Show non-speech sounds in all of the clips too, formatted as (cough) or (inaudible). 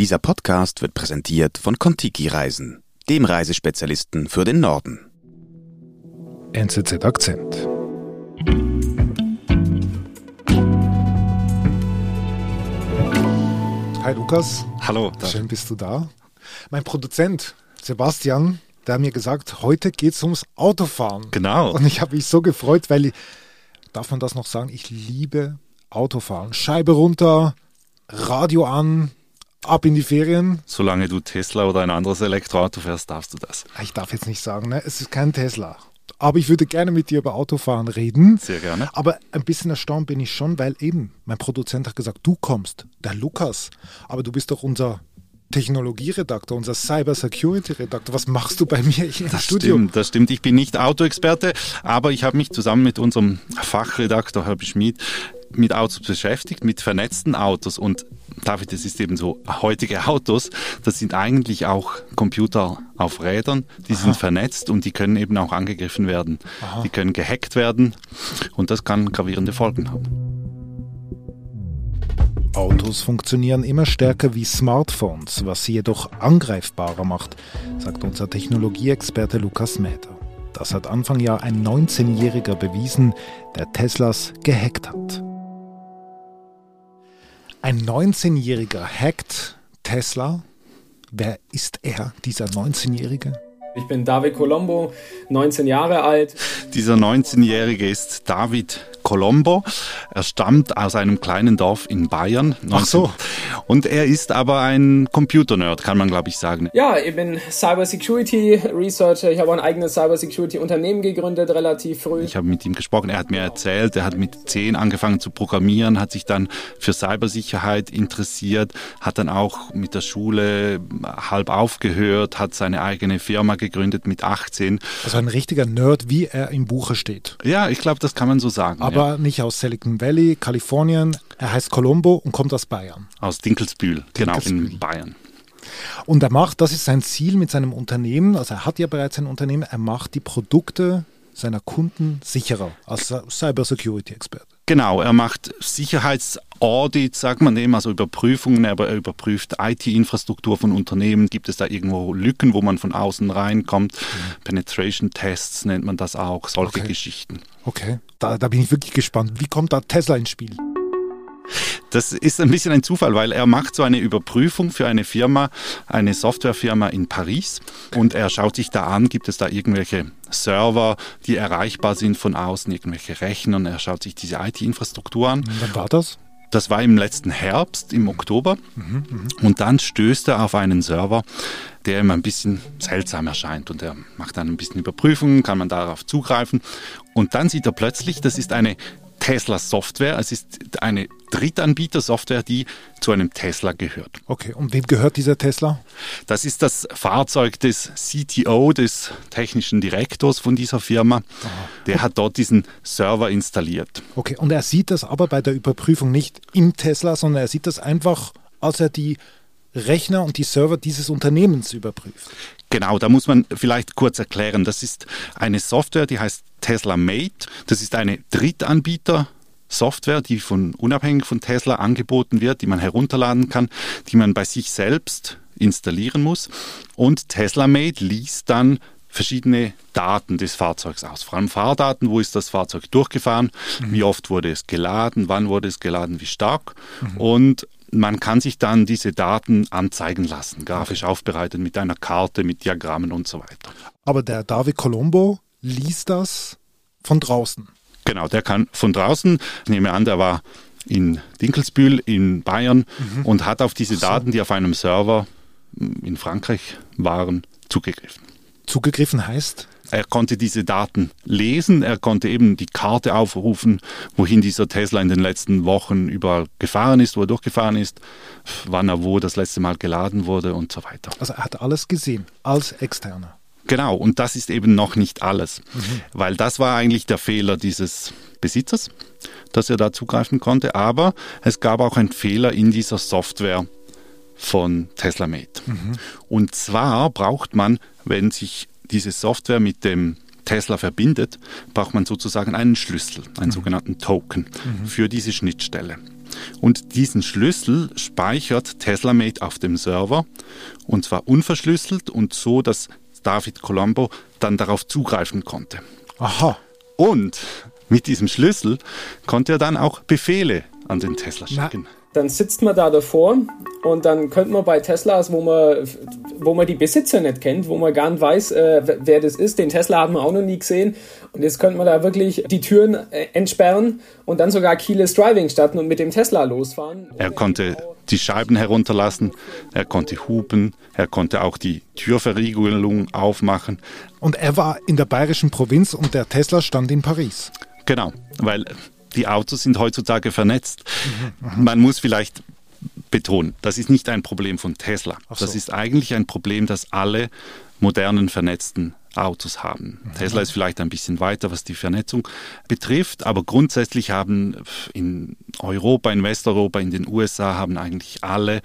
Dieser Podcast wird präsentiert von Kontiki Reisen, dem Reisespezialisten für den Norden. NZZ Akzent. Hi Lukas. Hallo. Schön bist du da. Mein Produzent Sebastian, der hat mir gesagt, heute geht es ums Autofahren. Genau. Und ich habe mich so gefreut, weil, ich, darf man das noch sagen, ich liebe Autofahren. Scheibe runter, Radio an, ab in die Ferien. Solange du Tesla oder ein anderes Elektroauto fährst, darfst du das. Ich darf jetzt nicht sagen, ne? es ist kein Tesla. Aber ich würde gerne mit dir über Autofahren reden. Sehr gerne. Aber ein bisschen erstaunt bin ich schon, weil eben mein Produzent hat gesagt, du kommst, der Lukas. Aber du bist doch unser Technologieredakteur, unser Cyber Security Redakteur. Was machst du bei mir hier im Das Studio? stimmt, das stimmt. Ich bin nicht Autoexperte, aber ich habe mich zusammen mit unserem Fachredakteur Herbie Schmid mit Autos beschäftigt, mit vernetzten Autos. Und David, das ist eben so, heutige Autos, das sind eigentlich auch Computer auf Rädern, die sind vernetzt und die können eben auch angegriffen werden. Die können gehackt werden und das kann gravierende Folgen haben. Autos funktionieren immer stärker wie Smartphones, was sie jedoch angreifbarer macht, sagt unser Technologieexperte Lukas Mäder. Das hat Anfang Jahr ein 19-Jähriger bewiesen, der Teslas gehackt hat. Ein 19-Jähriger hackt Tesla. Wer ist er, dieser 19-Jährige? Ich bin David Colombo, 19 Jahre alt. Dieser 19-Jährige ist David Colombo. Er stammt aus einem kleinen Dorf in Bayern. Ach so. Und er ist aber ein Computernerd, kann man glaube ich sagen. Ja, ich bin Cyber Security Researcher. Ich habe auch ein eigenes Cyber Security Unternehmen gegründet, relativ früh. Ich habe mit ihm gesprochen, er hat mir erzählt, er hat mit zehn angefangen zu programmieren, hat sich dann für Cybersicherheit interessiert, hat dann auch mit der Schule halb aufgehört, hat seine eigene Firma gegründet mit 18. Also ein richtiger Nerd, wie er im Buche steht. Ja, ich glaube, das kann man so sagen. Aber ja. nicht aus Silicon Valley, Kalifornien. Er heißt Colombo und kommt aus Bayern. Aus Dinkelsbühl, genau, Dinkelsbühl. in Bayern. Und er macht, das ist sein Ziel mit seinem Unternehmen, also er hat ja bereits ein Unternehmen, er macht die Produkte seiner Kunden sicherer als Cyber Security Experte. Genau, er macht Sicherheitsaudits, sagt man dem, also Überprüfungen, aber er überprüft IT-Infrastruktur von Unternehmen. Gibt es da irgendwo Lücken, wo man von außen reinkommt? Penetration Tests nennt man das auch, solche Okay. Geschichten. Okay, da, da bin ich wirklich gespannt. Wie kommt da Tesla ins Spiel? Das ist ein bisschen ein Zufall, weil er macht so eine Überprüfung für eine Firma, eine Softwarefirma in Paris und er schaut sich da an, gibt es da irgendwelche Server, die erreichbar sind von außen, irgendwelche Rechner und er schaut sich diese IT-Infrastruktur an. Wann war das? Das war im letzten Herbst, im Oktober. Und dann stößt er auf einen Server, der ihm ein bisschen seltsam erscheint. Und er macht dann ein bisschen Überprüfungen, kann man darauf zugreifen. Und dann sieht er plötzlich, das ist eine Tesla-Software. Es ist eine Drittanbieter-Software, die zu einem Tesla gehört. Okay, und wem gehört dieser Tesla? Das ist das Fahrzeug des CTO, des technischen Direktors von dieser Firma. Der hat dort diesen Server installiert. Okay, und er sieht das aber bei der Überprüfung nicht im Tesla, sondern er sieht das einfach, als er die Rechner und die Server dieses Unternehmens überprüft. Genau, da muss man vielleicht kurz erklären. Das ist eine Software, die heißt Tesla Mate. Das ist eine Drittanbieter-Software, die von, unabhängig von Tesla angeboten wird, die man herunterladen kann, die man bei sich selbst installieren muss. Und Tesla Mate liest dann verschiedene Daten des Fahrzeugs aus. Vor allem Fahrdaten, wo ist das Fahrzeug durchgefahren, wie oft wurde es geladen, wann wurde es geladen, wie stark. Und man kann sich dann diese Daten anzeigen lassen, grafisch aufbereitet mit einer Karte, mit Diagrammen und so weiter. Aber der David Colombo liest das von draußen. Genau, der kann von draußen, ich nehme an, der war in Dinkelsbühl in Bayern und hat auf diese Daten, die auf einem Server in Frankreich waren, zugegriffen. Zugegriffen heißt, Er konnte diese Daten lesen, er konnte eben die Karte aufrufen, wohin dieser Tesla in den letzten Wochen überall gefahren ist, wo er durchgefahren ist, wann er wo das letzte Mal geladen wurde und so weiter. also er hat alles gesehen als Externer. Genau, und das ist eben noch nicht alles, weil das war eigentlich der Fehler dieses Besitzers, dass er da zugreifen konnte, aber es gab auch einen Fehler in dieser Software von Tesla Mate. Und zwar braucht man, wenn sich diese Software mit dem Tesla verbindet, braucht man sozusagen einen Schlüssel, einen sogenannten Token für diese Schnittstelle. Und diesen Schlüssel speichert TeslaMate auf dem Server und zwar unverschlüsselt und so, dass David Colombo dann darauf zugreifen konnte. Aha. Und mit diesem Schlüssel konnte er dann auch Befehle an den Tesla schicken. Na dann sitzt man da davor und dann könnte man bei Teslas, wo man, wo man die Besitzer nicht kennt, wo man gar nicht weiß, äh, wer das ist, den Tesla hat man auch noch nie gesehen und jetzt könnte man da wirklich die Türen äh, entsperren und dann sogar Keyless Driving starten und mit dem Tesla losfahren. Er konnte die Scheiben herunterlassen, er konnte hupen, er konnte auch die Türverriegelung aufmachen. Und er war in der bayerischen Provinz und der Tesla stand in Paris. Genau, weil die Autos sind heutzutage vernetzt. Mhm, Man muss vielleicht betonen, das ist nicht ein Problem von Tesla. So. Das ist eigentlich ein Problem, das alle modernen vernetzten Autos haben. Mhm. Tesla ist vielleicht ein bisschen weiter, was die Vernetzung betrifft, aber grundsätzlich haben in Europa, in Westeuropa, in den USA haben eigentlich alle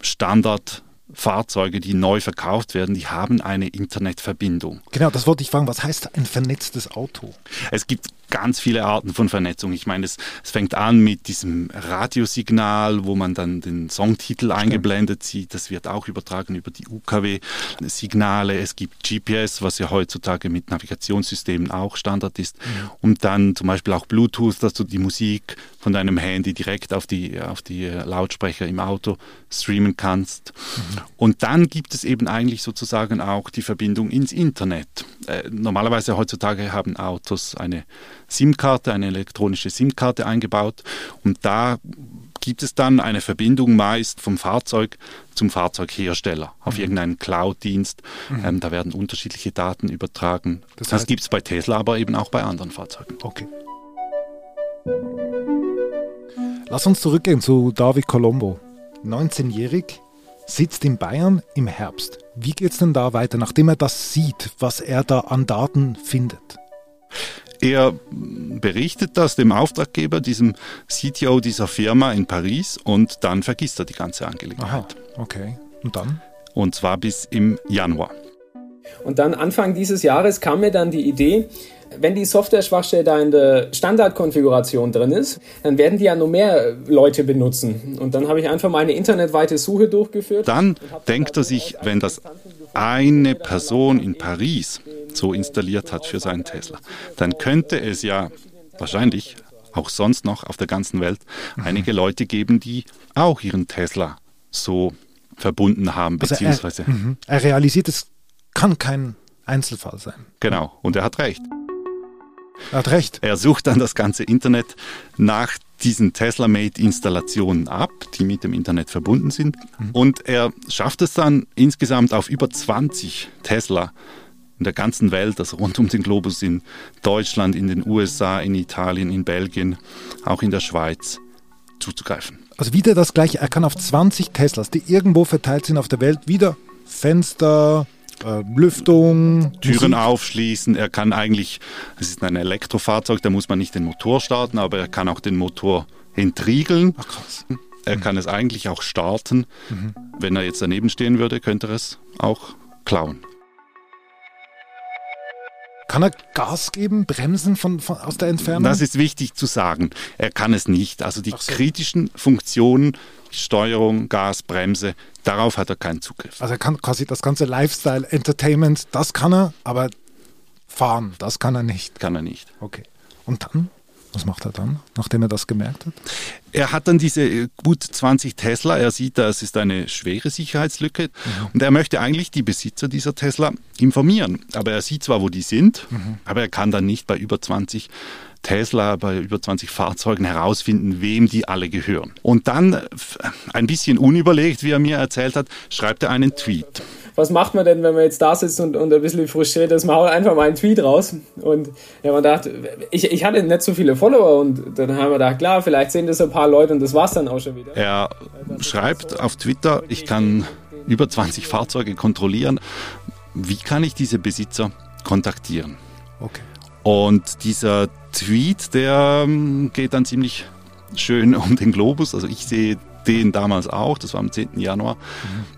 Standard Fahrzeuge, die neu verkauft werden, die haben eine Internetverbindung. Genau, das wollte ich fragen. Was heißt ein vernetztes Auto? Es gibt ganz viele Arten von Vernetzung. Ich meine, es, es fängt an mit diesem Radiosignal, wo man dann den Songtitel eingeblendet sieht. Das wird auch übertragen über die UKW-Signale. Es gibt GPS, was ja heutzutage mit Navigationssystemen auch Standard ist. Mhm. Und dann zum Beispiel auch Bluetooth, dass du die Musik von deinem Handy direkt auf die, auf die Lautsprecher im Auto streamen kannst. Mhm. Und dann gibt es eben eigentlich sozusagen auch die Verbindung ins Internet. Äh, normalerweise heutzutage haben Autos eine SIM-Karte, eine elektronische SIM-Karte eingebaut und da gibt es dann eine Verbindung meist vom Fahrzeug zum Fahrzeughersteller auf mhm. irgendeinen Cloud-Dienst. Mhm. Ähm, da werden unterschiedliche Daten übertragen. Das, heißt, das gibt es bei Tesla, aber eben auch bei anderen Fahrzeugen. Okay. Lass uns zurückgehen zu David Colombo. 19-jährig, sitzt in Bayern im Herbst. Wie geht es denn da weiter, nachdem er das sieht, was er da an Daten findet? Er berichtet das dem Auftraggeber, diesem CTO dieser Firma in Paris und dann vergisst er die ganze Angelegenheit. Aha, okay. Und dann? Und zwar bis im Januar. Und dann Anfang dieses Jahres kam mir dann die Idee, wenn die Software-Schwachstelle da in der Standardkonfiguration drin ist, dann werden die ja noch mehr Leute benutzen. Und dann habe ich einfach mal eine internetweite Suche durchgeführt. Dann denkt er sich, wenn das eine Person in Paris so installiert hat für seinen Tesla, dann könnte es ja wahrscheinlich auch sonst noch auf der ganzen Welt einige Leute geben, die auch ihren Tesla so verbunden haben, beziehungsweise. Also er, er realisiert, es kann kein Einzelfall sein. Genau, und er hat recht. Er hat recht. Er sucht dann das ganze Internet nach diesen Tesla-Made-Installationen ab, die mit dem Internet verbunden sind. Mhm. Und er schafft es dann insgesamt auf über 20 Tesla in der ganzen Welt, also rund um den Globus in Deutschland, in den USA, in Italien, in Belgien, auch in der Schweiz zuzugreifen. Also wieder das gleiche, er kann auf 20 Teslas, die irgendwo verteilt sind auf der Welt, wieder Fenster, Lüftung, Türen Musik. aufschließen. Er kann eigentlich, es ist ein Elektrofahrzeug, da muss man nicht den Motor starten, aber er kann auch den Motor entriegeln. Ach, krass. Er mhm. kann es eigentlich auch starten. Mhm. Wenn er jetzt daneben stehen würde, könnte er es auch klauen. Kann er Gas geben, bremsen von, von, aus der Entfernung? Das ist wichtig zu sagen. Er kann es nicht. Also die so. kritischen Funktionen Steuerung, Gas, Bremse, darauf hat er keinen Zugriff. Also er kann quasi das ganze Lifestyle, Entertainment, das kann er, aber fahren, das kann er nicht. Kann er nicht. Okay. Und dann? Was macht er dann, nachdem er das gemerkt hat? Er hat dann diese äh, gut 20 Tesla. Er sieht, das ist eine schwere Sicherheitslücke. Mhm. Und er möchte eigentlich die Besitzer dieser Tesla informieren. Aber er sieht zwar, wo die sind, mhm. aber er kann dann nicht bei über 20 Tesla bei über 20 Fahrzeugen herausfinden, wem die alle gehören. Und dann, äh, ein bisschen unüberlegt, wie er mir erzählt hat, schreibt er einen Tweet. Was macht man denn, wenn man jetzt da sitzt und, und ein bisschen frustriert ist? Man haut einfach mal einen Tweet raus. Und ja, man dachte, ich, ich hatte nicht so viele Follower und dann haben wir gedacht, klar, vielleicht sehen das ein paar Leute und das war's dann auch schon wieder. Er schreibt auf Twitter, ich kann über 20 Fahrzeuge kontrollieren. Wie kann ich diese Besitzer kontaktieren? Okay. Und dieser Tweet, der ähm, geht dann ziemlich schön (laughs) um den Globus. Also ich sehe den damals auch, das war am 10. Januar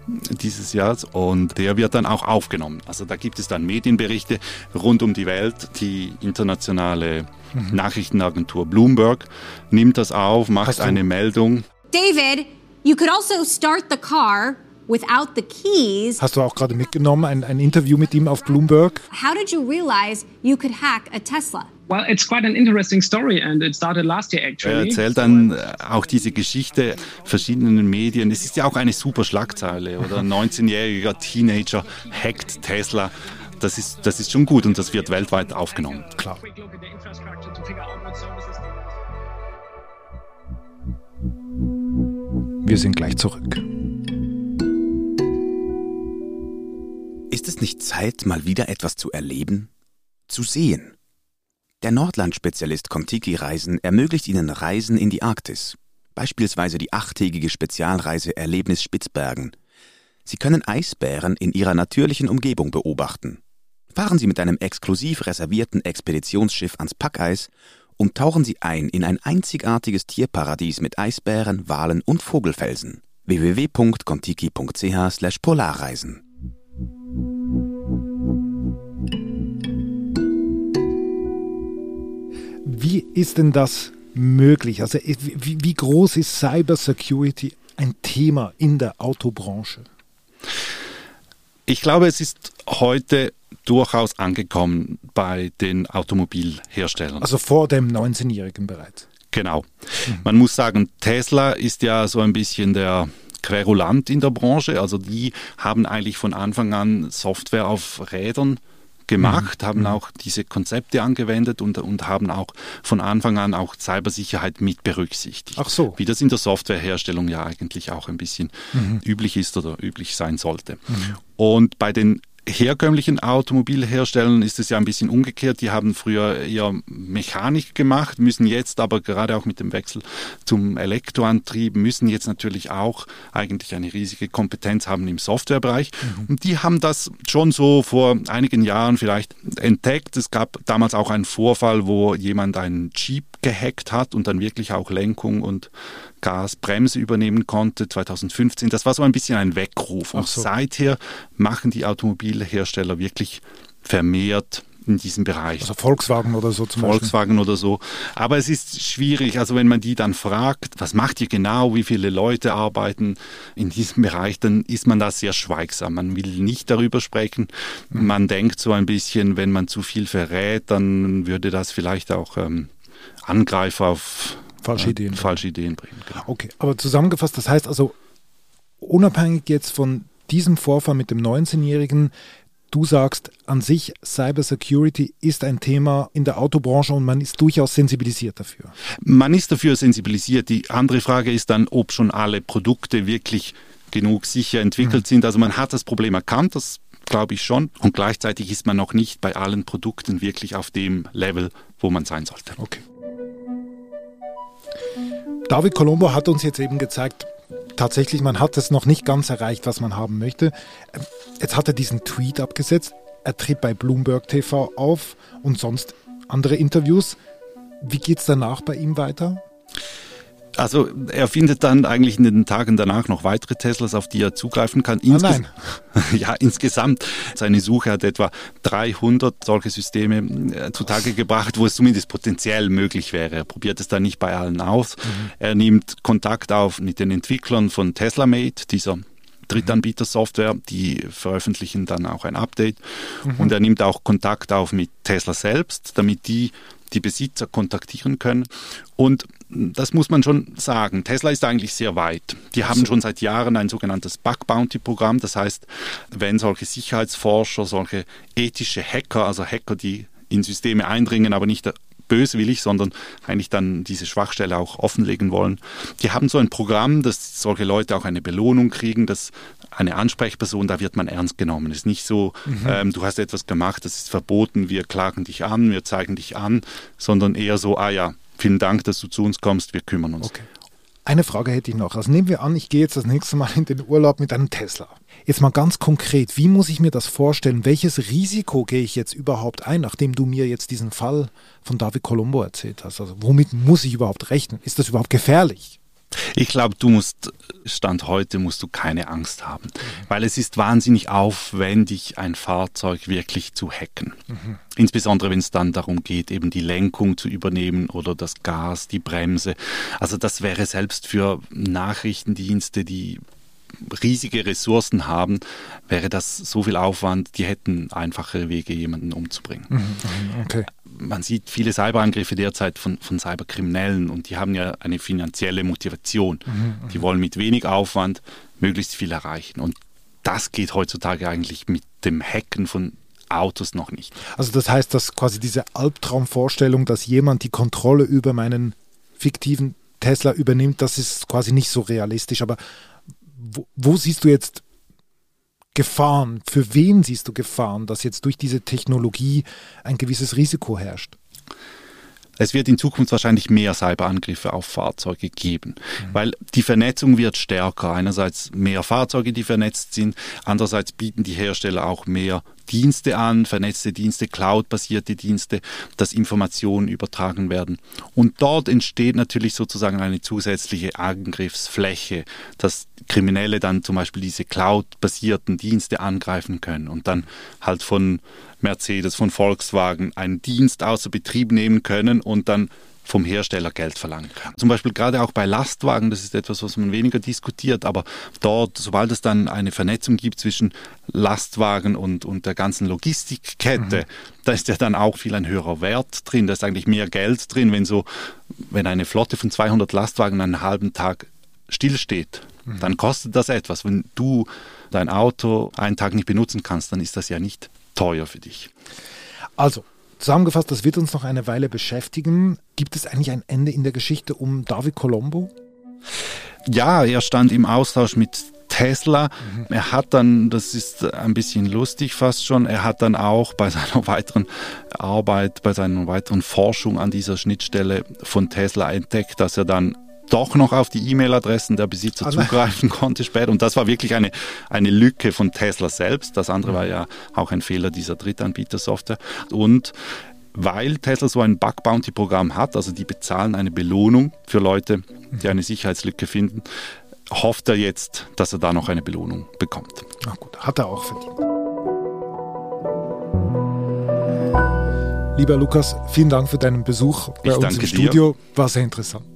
mhm. dieses Jahres und der wird dann auch aufgenommen. Also da gibt es dann Medienberichte rund um die Welt. Die internationale mhm. Nachrichtenagentur Bloomberg nimmt das auf, macht eine Meldung. David, you could also start the car without the keys. Hast du auch gerade mitgenommen, ein, ein Interview mit ihm auf Bloomberg? How did you realize you could hack a Tesla? Well, it's quite an interesting story and it started last year actually. Er erzählt dann äh, auch diese Geschichte verschiedenen Medien. Es ist ja auch eine super Schlagzeile oder (laughs) ein 19-jähriger Teenager hackt Tesla. Das ist, das ist schon gut und das wird weltweit aufgenommen. Klar. Wir sind gleich zurück. Ist es nicht Zeit, mal wieder etwas zu erleben? Zu sehen? Der Nordland-Spezialist Contiki Reisen ermöglicht Ihnen Reisen in die Arktis, beispielsweise die achttägige Spezialreise Erlebnis Spitzbergen. Sie können Eisbären in ihrer natürlichen Umgebung beobachten. Fahren Sie mit einem exklusiv reservierten Expeditionsschiff ans Packeis und tauchen Sie ein in ein einzigartiges Tierparadies mit Eisbären, Walen und Vogelfelsen. www.contiki.ch/polarreisen Wie ist denn das möglich? Also wie, wie groß ist Cybersecurity ein Thema in der Autobranche? Ich glaube, es ist heute durchaus angekommen bei den Automobilherstellern. Also vor dem 19-Jährigen bereits. Genau. Mhm. Man muss sagen, Tesla ist ja so ein bisschen der Querulant in der Branche. Also die haben eigentlich von Anfang an Software auf Rädern gemacht, mhm. haben mhm. auch diese Konzepte angewendet und, und haben auch von Anfang an auch Cybersicherheit mit berücksichtigt. Ach so. Wie das in der Softwareherstellung ja eigentlich auch ein bisschen mhm. üblich ist oder üblich sein sollte. Mhm. Und bei den herkömmlichen Automobilherstellern ist es ja ein bisschen umgekehrt. Die haben früher eher Mechanik gemacht, müssen jetzt aber gerade auch mit dem Wechsel zum Elektroantrieb, müssen jetzt natürlich auch eigentlich eine riesige Kompetenz haben im Softwarebereich. Mhm. Und die haben das schon so vor einigen Jahren vielleicht entdeckt. Es gab damals auch einen Vorfall, wo jemand einen Jeep gehackt hat und dann wirklich auch Lenkung und Gasbremse übernehmen konnte 2015. Das war so ein bisschen ein Weckruf. Und so. seither machen die Automobilhersteller wirklich vermehrt in diesem Bereich. Also Volkswagen oder so zum Volkswagen Beispiel. oder so. Aber es ist schwierig, also wenn man die dann fragt, was macht ihr genau, wie viele Leute arbeiten in diesem Bereich, dann ist man da sehr schweigsam. Man will nicht darüber sprechen. Mhm. Man denkt so ein bisschen, wenn man zu viel verrät, dann würde das vielleicht auch ähm, Angreifer auf falsche Ideen, falsche Ideen bringen. Genau. Okay, aber zusammengefasst, das heißt also, unabhängig jetzt von diesem Vorfall mit dem 19-Jährigen, du sagst an sich, Cybersecurity ist ein Thema in der Autobranche und man ist durchaus sensibilisiert dafür. Man ist dafür sensibilisiert. Die andere Frage ist dann, ob schon alle Produkte wirklich genug sicher entwickelt mhm. sind. Also man hat das Problem erkannt, das glaube ich schon. Und gleichzeitig ist man noch nicht bei allen Produkten wirklich auf dem Level, wo man sein sollte. Okay. David Colombo hat uns jetzt eben gezeigt, tatsächlich, man hat es noch nicht ganz erreicht, was man haben möchte. Jetzt hat er diesen Tweet abgesetzt. Er tritt bei Bloomberg TV auf und sonst andere Interviews. Wie geht es danach bei ihm weiter? Also er findet dann eigentlich in den Tagen danach noch weitere Teslas, auf die er zugreifen kann. Insges ah, nein. (laughs) ja, insgesamt. Seine Suche hat etwa 300 solche Systeme äh, zutage gebracht, wo es zumindest potenziell möglich wäre. Er probiert es dann nicht bei allen aus. Mhm. Er nimmt Kontakt auf mit den Entwicklern von TeslaMate, dieser Drittanbieter-Software, die veröffentlichen dann auch ein Update. Mhm. Und er nimmt auch Kontakt auf mit Tesla selbst, damit die die Besitzer kontaktieren können. Und das muss man schon sagen. Tesla ist eigentlich sehr weit. Die haben schon seit Jahren ein sogenanntes Bug Bounty Programm. Das heißt, wenn solche Sicherheitsforscher, solche ethische Hacker, also Hacker, die in Systeme eindringen, aber nicht böswillig, sondern eigentlich dann diese Schwachstelle auch offenlegen wollen. Die haben so ein Programm, dass solche Leute auch eine Belohnung kriegen, dass eine Ansprechperson, da wird man ernst genommen. Es ist nicht so, mhm. ähm, du hast etwas gemacht, das ist verboten, wir klagen dich an, wir zeigen dich an, sondern eher so, ah ja, vielen Dank, dass du zu uns kommst, wir kümmern uns. Okay. Eine Frage hätte ich noch. Also nehmen wir an, ich gehe jetzt das nächste Mal in den Urlaub mit einem Tesla. Jetzt mal ganz konkret, wie muss ich mir das vorstellen? Welches Risiko gehe ich jetzt überhaupt ein, nachdem du mir jetzt diesen Fall von David Colombo erzählt hast? Also womit muss ich überhaupt rechnen? Ist das überhaupt gefährlich? Ich glaube, du musst, Stand heute musst du keine Angst haben, weil es ist wahnsinnig aufwendig, ein Fahrzeug wirklich zu hacken. Mhm. Insbesondere wenn es dann darum geht, eben die Lenkung zu übernehmen oder das Gas, die Bremse. Also das wäre selbst für Nachrichtendienste, die riesige Ressourcen haben, wäre das so viel Aufwand, die hätten einfache Wege, jemanden umzubringen. Mhm, mhm, okay. Man sieht viele Cyberangriffe derzeit von, von Cyberkriminellen und die haben ja eine finanzielle Motivation. Mhm, die wollen mit wenig Aufwand möglichst viel erreichen. Und das geht heutzutage eigentlich mit dem Hacken von Autos noch nicht. Also das heißt, dass quasi diese Albtraumvorstellung, dass jemand die Kontrolle über meinen fiktiven Tesla übernimmt, das ist quasi nicht so realistisch. Aber wo, wo siehst du jetzt Gefahren? Für wen siehst du Gefahren, dass jetzt durch diese Technologie ein gewisses Risiko herrscht? Es wird in Zukunft wahrscheinlich mehr Cyberangriffe auf Fahrzeuge geben, mhm. weil die Vernetzung wird stärker. Einerseits mehr Fahrzeuge, die vernetzt sind, andererseits bieten die Hersteller auch mehr Dienste an, vernetzte Dienste, Cloud-basierte Dienste, dass Informationen übertragen werden. Und dort entsteht natürlich sozusagen eine zusätzliche Angriffsfläche, dass Kriminelle dann zum Beispiel diese Cloud-basierten Dienste angreifen können und dann halt von Mercedes, von Volkswagen einen Dienst außer Betrieb nehmen können und dann vom Hersteller Geld verlangen kann. Zum Beispiel gerade auch bei Lastwagen, das ist etwas, was man weniger diskutiert, aber dort, sobald es dann eine Vernetzung gibt zwischen Lastwagen und, und der ganzen Logistikkette, mhm. da ist ja dann auch viel ein höherer Wert drin, da ist eigentlich mehr Geld drin, wenn so, wenn eine Flotte von 200 Lastwagen einen halben Tag stillsteht, mhm. dann kostet das etwas. Wenn du dein Auto einen Tag nicht benutzen kannst, dann ist das ja nicht teuer für dich. Also, zusammengefasst, das wird uns noch eine Weile beschäftigen. Gibt es eigentlich ein Ende in der Geschichte um David Colombo? Ja, er stand im Austausch mit Tesla. Mhm. Er hat dann, das ist ein bisschen lustig fast schon, er hat dann auch bei (laughs) seiner weiteren Arbeit, bei seiner weiteren Forschung an dieser Schnittstelle von Tesla entdeckt, dass er dann doch noch auf die E-Mail-Adressen der Besitzer also. zugreifen konnte später. Und das war wirklich eine, eine Lücke von Tesla selbst. Das andere war ja auch ein Fehler dieser Drittanbieter-Software. Und weil Tesla so ein Bug-Bounty-Programm hat, also die bezahlen eine Belohnung für Leute, die eine Sicherheitslücke finden, hofft er jetzt, dass er da noch eine Belohnung bekommt. Ach gut, hat er auch verdient. Lieber Lukas, vielen Dank für deinen Besuch bei ich uns im Studio. Dir. War sehr interessant.